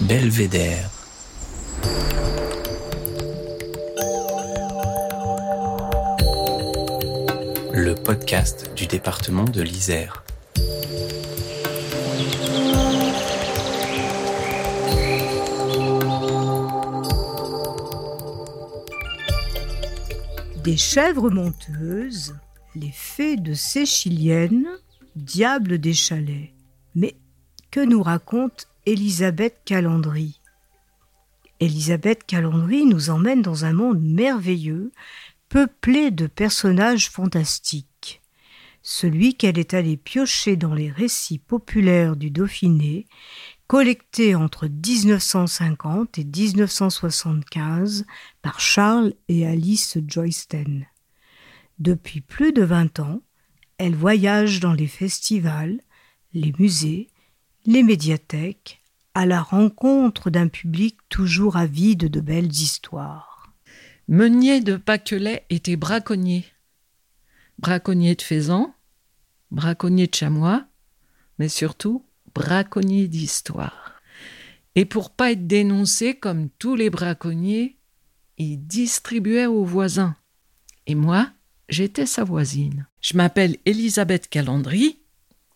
Belvédère. Le podcast du département de l'Isère. Des chèvres monteuses, les fées de Séchilienne, diables des chalets. Mais que nous raconte Elisabeth Calandry? Elisabeth Calandry nous emmène dans un monde merveilleux, peuplé de personnages fantastiques. Celui qu'elle est allée piocher dans les récits populaires du Dauphiné collecté entre 1950 et 1975 par Charles et Alice Joysten. Depuis plus de 20 ans, elle voyage dans les festivals, les musées, les médiathèques, à la rencontre d'un public toujours avide de belles histoires. Meunier de Paquelet était braconnier. Braconnier de faisans, braconnier de chamois, mais surtout braconnier d'histoire. Et pour pas être dénoncé comme tous les braconniers, il distribuait aux voisins. Et moi, j'étais sa voisine. Je m'appelle Elisabeth Calandry.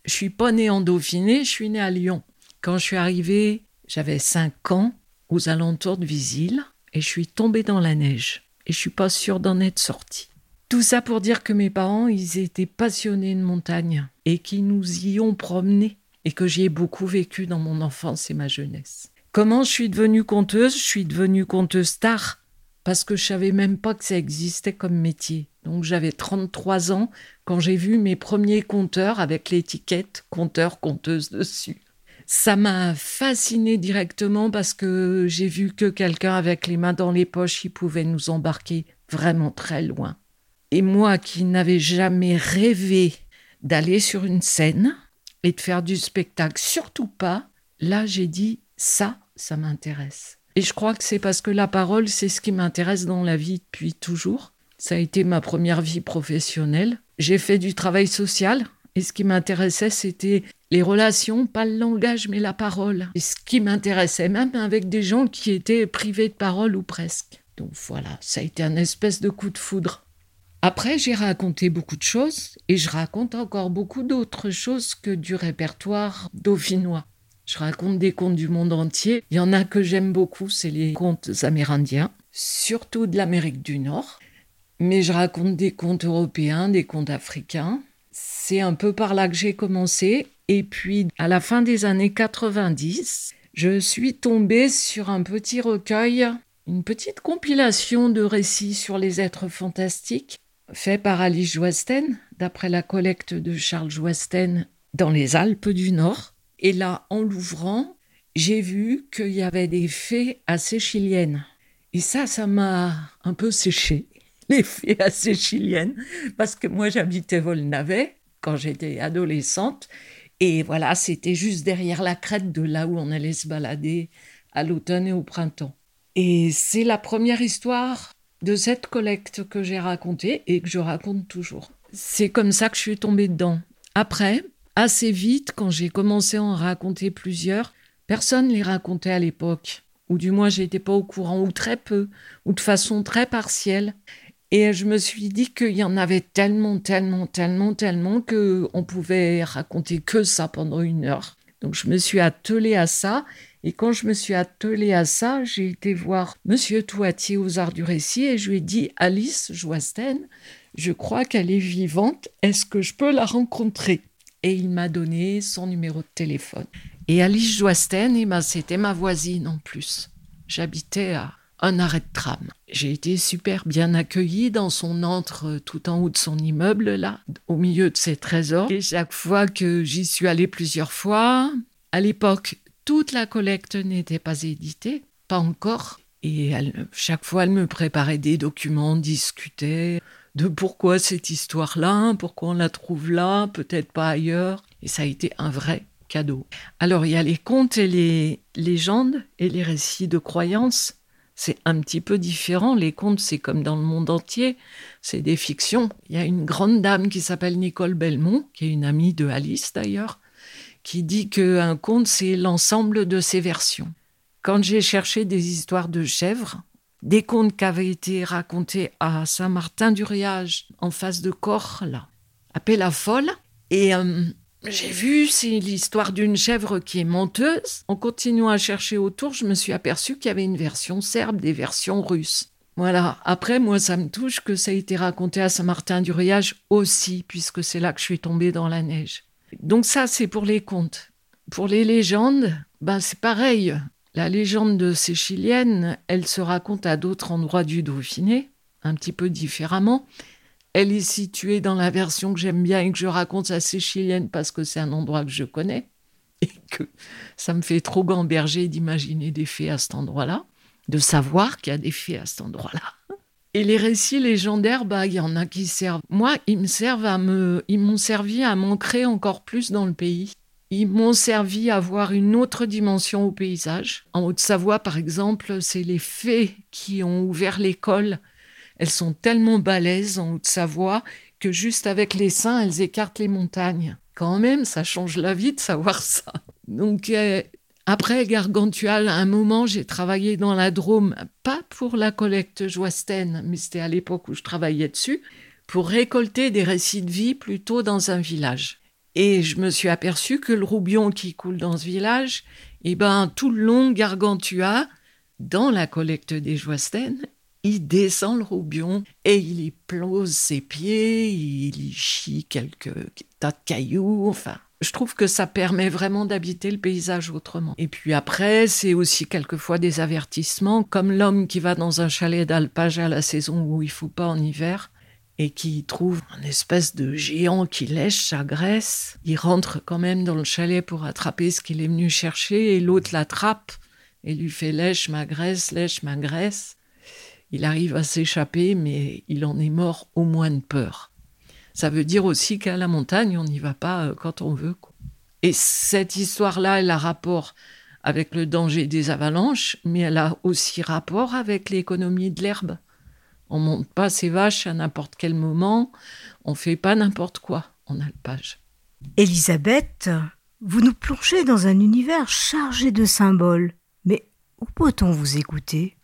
Je suis pas née en Dauphiné, je suis née à Lyon. Quand je suis arrivée, j'avais cinq ans aux alentours de Visil et je suis tombée dans la neige. Et je suis pas sûre d'en être sortie. Tout ça pour dire que mes parents, ils étaient passionnés de montagne et qu'ils nous y ont promenés et que j'y ai beaucoup vécu dans mon enfance et ma jeunesse. Comment je suis devenue conteuse? Je suis devenue conteuse star parce que je savais même pas que ça existait comme métier. Donc j'avais 33 ans quand j'ai vu mes premiers compteurs avec l'étiquette compteur conteuse dessus. Ça m'a fasciné directement parce que j'ai vu que quelqu'un avec les mains dans les poches, il pouvait nous embarquer vraiment très loin. Et moi qui n'avais jamais rêvé d'aller sur une scène, et de faire du spectacle, surtout pas, là j'ai dit ça, ça m'intéresse. Et je crois que c'est parce que la parole, c'est ce qui m'intéresse dans la vie depuis toujours. Ça a été ma première vie professionnelle. J'ai fait du travail social et ce qui m'intéressait, c'était les relations, pas le langage, mais la parole. Et ce qui m'intéressait, même avec des gens qui étaient privés de parole ou presque. Donc voilà, ça a été un espèce de coup de foudre. Après, j'ai raconté beaucoup de choses et je raconte encore beaucoup d'autres choses que du répertoire dauphinois. Je raconte des contes du monde entier. Il y en a que j'aime beaucoup, c'est les contes amérindiens, surtout de l'Amérique du Nord. Mais je raconte des contes européens, des contes africains. C'est un peu par là que j'ai commencé. Et puis, à la fin des années 90, je suis tombée sur un petit recueil, une petite compilation de récits sur les êtres fantastiques fait par Alice Joasten, d'après la collecte de Charles Joasten dans les Alpes du Nord. Et là, en l'ouvrant, j'ai vu qu'il y avait des fées assez chiliennes. Et ça, ça m'a un peu séché, les fées assez chiliennes, parce que moi, j'habitais Volnavet quand j'étais adolescente. Et voilà, c'était juste derrière la crête de là où on allait se balader à l'automne et au printemps. Et c'est la première histoire de cette collecte que j'ai racontée et que je raconte toujours. C'est comme ça que je suis tombée dedans. Après, assez vite, quand j'ai commencé à en raconter plusieurs, personne ne les racontait à l'époque. Ou du moins, j'étais pas au courant, ou très peu, ou de façon très partielle. Et je me suis dit qu'il y en avait tellement, tellement, tellement, tellement que on pouvait raconter que ça pendant une heure. Donc je me suis attelée à ça et quand je me suis attelée à ça, j'ai été voir Monsieur Toitier aux Arts du Récit et je lui ai dit Alice Joasten, je crois qu'elle est vivante, est-ce que je peux la rencontrer? Et il m'a donné son numéro de téléphone. Et Alice Joasten, c'était ma voisine en plus. J'habitais à un arrêt de tram. J'ai été super bien accueillie dans son antre tout en haut de son immeuble, là, au milieu de ses trésors. Et chaque fois que j'y suis allée plusieurs fois, à l'époque, toute la collecte n'était pas éditée, pas encore. Et chaque fois, elle me préparait des documents, discutait de pourquoi cette histoire-là, pourquoi on la trouve là, peut-être pas ailleurs. Et ça a été un vrai cadeau. Alors, il y a les contes et les légendes et les récits de croyances. c'est un petit peu différent. Les contes, c'est comme dans le monde entier, c'est des fictions. Il y a une grande dame qui s'appelle Nicole Belmont, qui est une amie de Alice d'ailleurs, qui dit qu'un conte, c'est l'ensemble de ses versions. Quand j'ai cherché des histoires de chèvres, des contes qui avaient été racontés à Saint-Martin-du-Riage, en face de là, à la Folle, et euh, j'ai vu, c'est l'histoire d'une chèvre qui est menteuse. En continuant à chercher autour, je me suis aperçu qu'il y avait une version serbe, des versions russes. Voilà. Après, moi, ça me touche que ça ait été raconté à Saint-Martin-du-Riage aussi, puisque c'est là que je suis tombée dans la neige. Donc ça, c'est pour les contes. Pour les légendes, ben c'est pareil. La légende de ces elle se raconte à d'autres endroits du Dauphiné, un petit peu différemment. Elle est située dans la version que j'aime bien et que je raconte à ces parce que c'est un endroit que je connais et que ça me fait trop gamberger d'imaginer des fées à cet endroit-là, de savoir qu'il y a des fées à cet endroit-là. Et les récits légendaires, bah, il y en a qui servent. Moi, ils me servent à me, ils m'ont servi à m'ancrer encore plus dans le pays. Ils m'ont servi à voir une autre dimension au paysage. En Haute-Savoie, par exemple, c'est les fées qui ont ouvert l'école elles sont tellement balèzes en Haute-Savoie que juste avec les seins, elles écartent les montagnes. Quand même, ça change la vie de savoir ça. Donc, euh, après Gargantua, à un moment, j'ai travaillé dans la Drôme, pas pour la collecte Joasten, mais c'était à l'époque où je travaillais dessus, pour récolter des récits de vie plutôt dans un village. Et je me suis aperçu que le roubion qui coule dans ce village, eh ben, tout le long Gargantua, dans la collecte des Joasten, il descend le roubion et il y plose ses pieds, il y chie quelques tas de cailloux, enfin. Je trouve que ça permet vraiment d'habiter le paysage autrement. Et puis après, c'est aussi quelquefois des avertissements, comme l'homme qui va dans un chalet d'alpage à la saison où il faut pas en hiver et qui trouve un espèce de géant qui lèche sa graisse. Il rentre quand même dans le chalet pour attraper ce qu'il est venu chercher et l'autre l'attrape et lui fait lèche ma graisse, lèche ma graisse il arrive à s'échapper, mais il en est mort au moins de peur. Ça veut dire aussi qu'à la montagne, on n'y va pas euh, quand on veut. Et cette histoire-là, elle a rapport avec le danger des avalanches, mais elle a aussi rapport avec l'économie de l'herbe. On monte pas ses vaches à n'importe quel moment, on fait pas n'importe quoi en alpage. Elisabeth, vous nous plongez dans un univers chargé de symboles. Mais où peut-on vous écouter?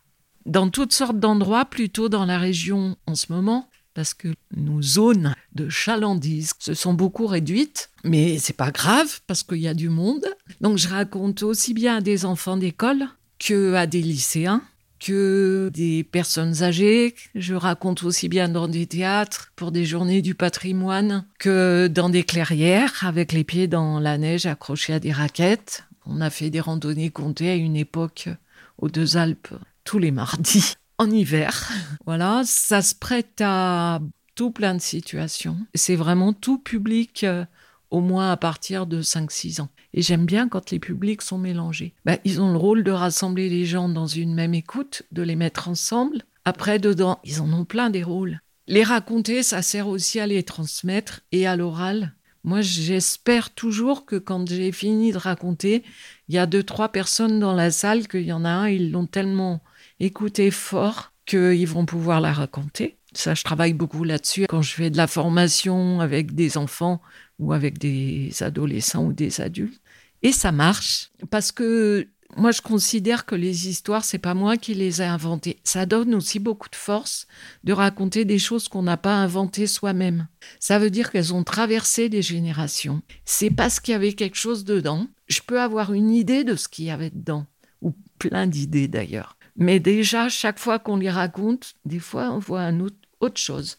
Dans toutes sortes d'endroits, plutôt dans la région en ce moment, parce que nos zones de chalandise se sont beaucoup réduites, mais c'est pas grave parce qu'il y a du monde. Donc je raconte aussi bien à des enfants d'école que à des lycéens, que des personnes âgées. Je raconte aussi bien dans des théâtres pour des journées du patrimoine que dans des clairières avec les pieds dans la neige accrochés à des raquettes. On a fait des randonnées comptées à une époque aux Deux Alpes tous les mardis en hiver. Voilà, ça se prête à tout plein de situations. C'est vraiment tout public, euh, au moins à partir de 5-6 ans. Et j'aime bien quand les publics sont mélangés. Ben, ils ont le rôle de rassembler les gens dans une même écoute, de les mettre ensemble. Après, dedans, ils en ont plein des rôles. Les raconter, ça sert aussi à les transmettre et à l'oral. Moi, j'espère toujours que quand j'ai fini de raconter, il y a deux, trois personnes dans la salle, qu'il y en a un, ils l'ont tellement écouter fort qu'ils vont pouvoir la raconter. Ça, je travaille beaucoup là-dessus quand je fais de la formation avec des enfants ou avec des adolescents ou des adultes. Et ça marche parce que moi, je considère que les histoires, c'est pas moi qui les ai inventées. Ça donne aussi beaucoup de force de raconter des choses qu'on n'a pas inventées soi-même. Ça veut dire qu'elles ont traversé des générations. C'est parce qu'il y avait quelque chose dedans. Je peux avoir une idée de ce qu'il y avait dedans, ou plein d'idées d'ailleurs. Mais déjà, chaque fois qu'on les raconte, des fois, on voit un autre, autre chose.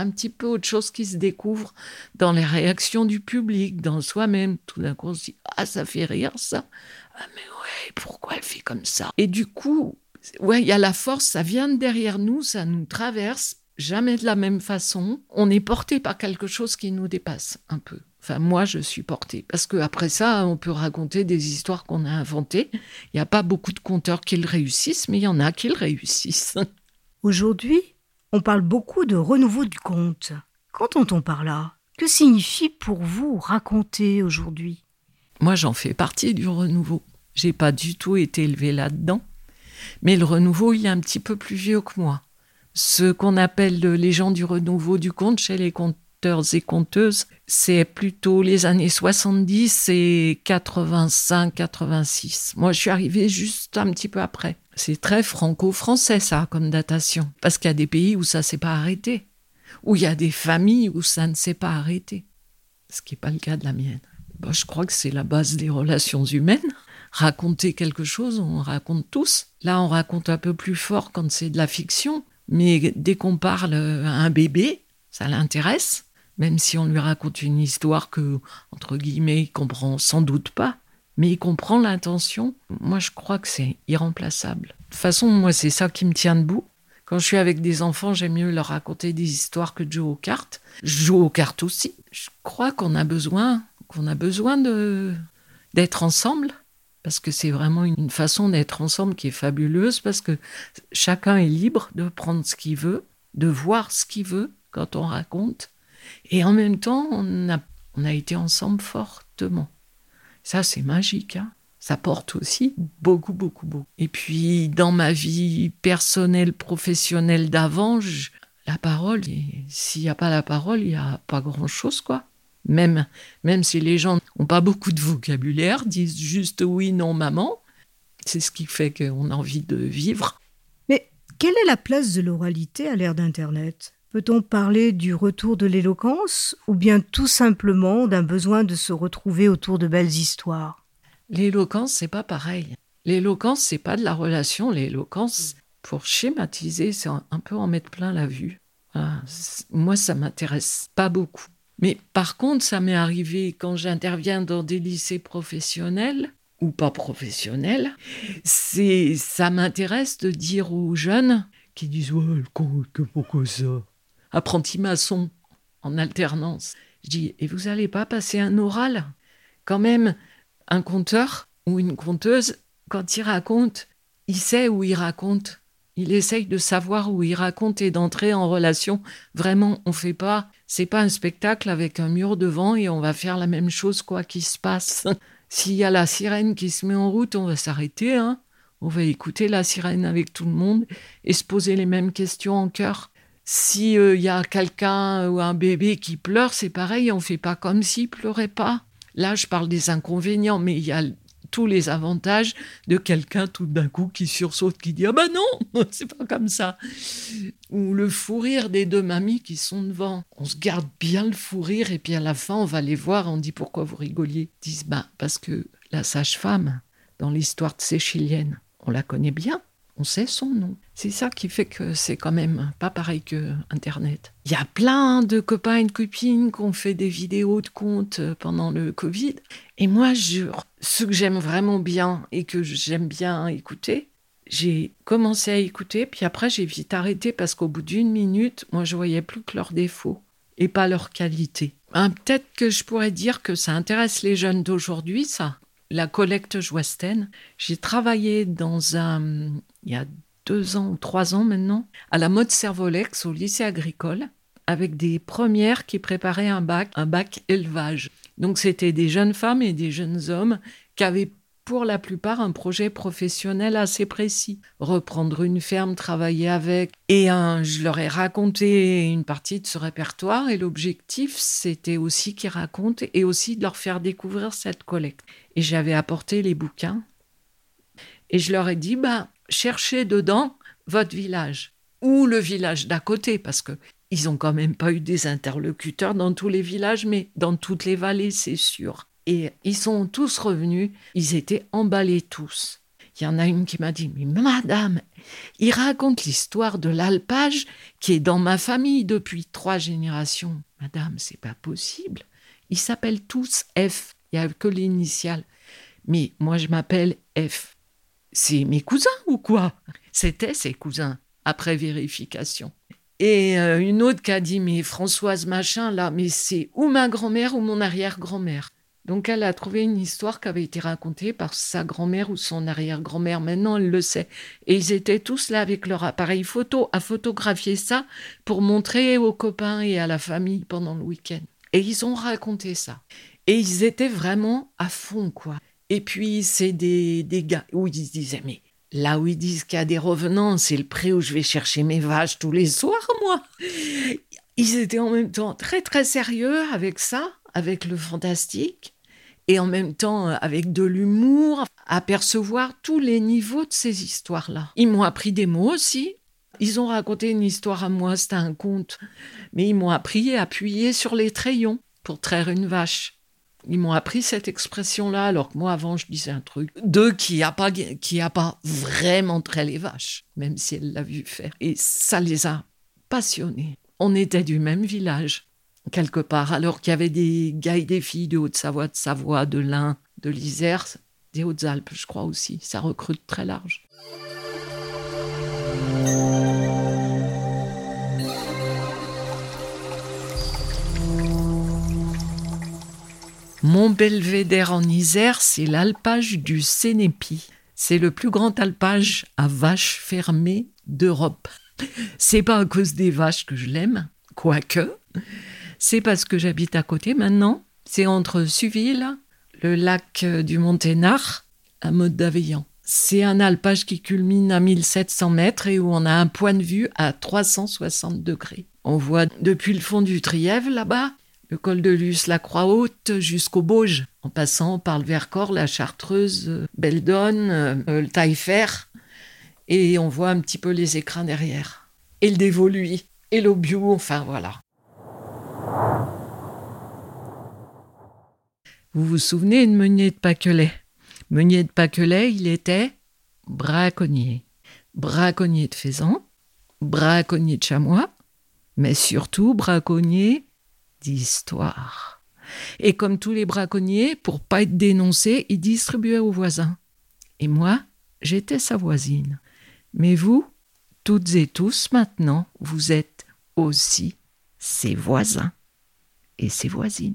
Un petit peu autre chose qui se découvre dans les réactions du public, dans soi-même. Tout d'un coup, on se dit Ah, ça fait rire ça. Ah, mais ouais, pourquoi elle fait comme ça? Et du coup, ouais, il y a la force, ça vient de derrière nous, ça nous traverse, jamais de la même façon. On est porté par quelque chose qui nous dépasse un peu. Enfin, moi, je suis portée. Parce qu'après ça, on peut raconter des histoires qu'on a inventées. Il n'y a pas beaucoup de conteurs qui le réussissent, mais il y en a qui le réussissent. Aujourd'hui, on parle beaucoup de renouveau du conte. Qu'entend-on par là? Que signifie pour vous raconter aujourd'hui? Moi, j'en fais partie du renouveau. J'ai pas du tout été élevée là-dedans. Mais le renouveau, il est un petit peu plus vieux que moi. Ce qu'on appelle les gens du renouveau du conte chez les et conteuses, c'est plutôt les années 70 et 85, 86. Moi, je suis arrivée juste un petit peu après. C'est très franco-français, ça, comme datation. Parce qu'il y a des pays où ça s'est pas arrêté. Où il y a des familles où ça ne s'est pas arrêté. Ce qui n'est pas le cas de la mienne. Bah, je crois que c'est la base des relations humaines. Raconter quelque chose, on raconte tous. Là, on raconte un peu plus fort quand c'est de la fiction. Mais dès qu'on parle à un bébé, ça l'intéresse, même si on lui raconte une histoire que, entre guillemets, il comprend sans doute pas, mais il comprend l'intention. Moi, je crois que c'est irremplaçable. De toute façon, moi, c'est ça qui me tient debout. Quand je suis avec des enfants, j'aime mieux leur raconter des histoires que de jouer aux cartes. Je joue aux cartes aussi. Je crois qu'on a besoin, qu'on a besoin de d'être ensemble parce que c'est vraiment une façon d'être ensemble qui est fabuleuse, parce que chacun est libre de prendre ce qu'il veut, de voir ce qu'il veut quand on raconte, et en même temps, on a, on a été ensemble fortement. Ça, c'est magique. Hein ça porte aussi beaucoup, beaucoup, beaucoup. Et puis, dans ma vie personnelle, professionnelle d'avant, la parole, s'il n'y a pas la parole, il n'y a pas grand-chose, quoi. Même, même si les gens n'ont pas beaucoup de vocabulaire, disent juste oui, non, maman, c'est ce qui fait qu'on a envie de vivre. Mais quelle est la place de l'oralité à l'ère d'Internet? Peut-on parler du retour de l'éloquence ou bien tout simplement d'un besoin de se retrouver autour de belles histoires? L'éloquence, c'est pas pareil. L'éloquence, c'est pas de la relation. L'éloquence, pour schématiser, c'est un peu en mettre plein la vue. Moi, ça m'intéresse pas beaucoup. Mais par contre, ça m'est arrivé quand j'interviens dans des lycées professionnels ou pas professionnels, c'est ça m'intéresse de dire aux jeunes qui disent ouais, que pourquoi ça? Apprenti maçon en alternance. Je dis et vous allez pas passer un oral? Quand même, un conteur ou une conteuse, quand il raconte, il sait où il raconte. Il essaye de savoir où il raconte et d'entrer en relation. Vraiment, on fait pas c'est pas un spectacle avec un mur devant et on va faire la même chose quoi qu'il se passe. S'il y a la sirène qui se met en route, on va s'arrêter, hein. On va écouter la sirène avec tout le monde et se poser les mêmes questions en cœur. S'il euh, y a quelqu'un ou un bébé qui pleure, c'est pareil, on fait pas comme s'il pleurait pas. Là, je parle des inconvénients, mais il y a tous les avantages de quelqu'un tout d'un coup qui sursaute, qui dit Ah ben non, c'est pas comme ça. Ou le fou rire des deux mamies qui sont devant. On se garde bien le fou rire et puis à la fin, on va les voir on dit Pourquoi vous rigoliez? Ils disent Ben parce que la sage-femme, dans l'histoire de on la connaît bien on sait son nom. C'est ça qui fait que c'est quand même pas pareil que Internet. Il y a plein de copains et de copines qui ont fait des vidéos de comptes pendant le Covid. Et moi, je, ce que j'aime vraiment bien et que j'aime bien écouter, j'ai commencé à écouter, puis après j'ai vite arrêté parce qu'au bout d'une minute, moi je voyais plus que leurs défauts et pas leurs qualités. Hein, peut-être que je pourrais dire que ça intéresse les jeunes d'aujourd'hui, ça la collecte Joasten. J'ai travaillé dans un, il y a deux ans ou trois ans maintenant, à la mode Servolex au lycée agricole, avec des premières qui préparaient un bac, un bac élevage. Donc c'était des jeunes femmes et des jeunes hommes qui avaient pour la plupart un projet professionnel assez précis. Reprendre une ferme, travailler avec. Et je leur ai raconté une partie de ce répertoire et l'objectif, c'était aussi qu'ils racontent et aussi de leur faire découvrir cette collecte. Et j'avais apporté les bouquins et je leur ai dit, bah, cherchez dedans votre village ou le village d'à côté parce que ils ont quand même pas eu des interlocuteurs dans tous les villages, mais dans toutes les vallées, c'est sûr. Et ils sont tous revenus, ils étaient emballés tous. Il y en a une qui m'a dit Mais madame, il raconte l'histoire de l'alpage qui est dans ma famille depuis trois générations. Madame, c'est pas possible. Ils s'appellent tous F. Il n'y a que l'initiale. Mais moi, je m'appelle F. C'est mes cousins ou quoi? C'était ses cousins, après vérification. Et euh, une autre qui a dit Mais Françoise Machin, là, mais c'est ou ma grand-mère ou mon arrière-grand-mère? Donc elle a trouvé une histoire qui avait été racontée par sa grand-mère ou son arrière-grand-mère. Maintenant, elle le sait. Et ils étaient tous là avec leur appareil photo à photographier ça pour montrer aux copains et à la famille pendant le week-end. Et ils ont raconté ça. Et ils étaient vraiment à fond, quoi. Et puis, c'est des, des gars où ils se disaient, mais Là où ils disent qu'il y a des revenants, c'est le pré où je vais chercher mes vaches tous les soirs, moi. Ils étaient en même temps très très sérieux avec ça, avec le fantastique, et en même temps euh, avec de l'humour, à percevoir tous les niveaux de ces histoires-là. Ils m'ont appris des mots aussi. Ils ont raconté une histoire à moi, c'était un conte, mais ils m'ont appris à appuyer sur les trayons pour traire une vache. Ils m'ont appris cette expression-là, alors que moi, avant, je disais un truc. Deux, qui a pas, qui pas vraiment trait les vaches, même si elle l'a vu faire. Et ça les a passionnés. On était du même village, quelque part, alors qu'il y avait des gars et des filles de Haute-Savoie, de Savoie, de l'Ain, de l'Isère, des Hautes-Alpes, je crois aussi. Ça recrute très large. Mont Belvédère en Isère, c'est l'alpage du Sénépi. C'est le plus grand alpage à vaches fermées d'Europe. C'est pas à cause des vaches que je l'aime, quoique. C'est parce que j'habite à côté maintenant. C'est entre Suville, le lac du Monténard, à Mode d'Aveillan. C'est un alpage qui culmine à 1700 mètres et où on a un point de vue à 360 degrés. On voit depuis le fond du Trièvre là-bas le col de Luce, la Croix-Haute, jusqu'au Bauge, en passant par le Vercors, la Chartreuse, Beldonne, euh, le Taillefer, et on voit un petit peu les écrans derrière. Et le Dévoluy, et l'Aubiou, enfin voilà. Vous vous souvenez de Meunier de Paquelet? Meunier de Paquelet, il était braconnier. Braconnier de faisan, braconnier de chamois, mais surtout braconnier d'histoire. Et comme tous les braconniers, pour pas être dénoncés, ils distribuaient aux voisins. Et moi, j'étais sa voisine. Mais vous, toutes et tous maintenant, vous êtes aussi ses voisins et ses voisines.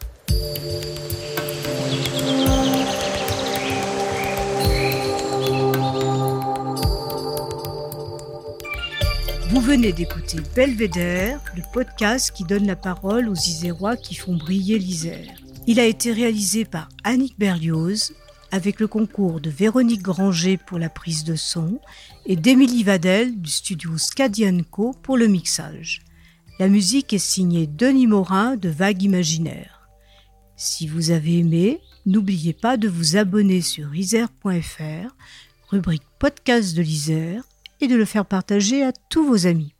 Vous venez d'écouter Belvédère, le podcast qui donne la parole aux Isérois qui font briller l'Isère. Il a été réalisé par Annick Berlioz avec le concours de Véronique Granger pour la prise de son et d'Émilie Vadel du studio Scadianco pour le mixage. La musique est signée Denis Morin de Vague Imaginaire. Si vous avez aimé, n'oubliez pas de vous abonner sur isère.fr, rubrique podcast de l'Isère, et de le faire partager à tous vos amis.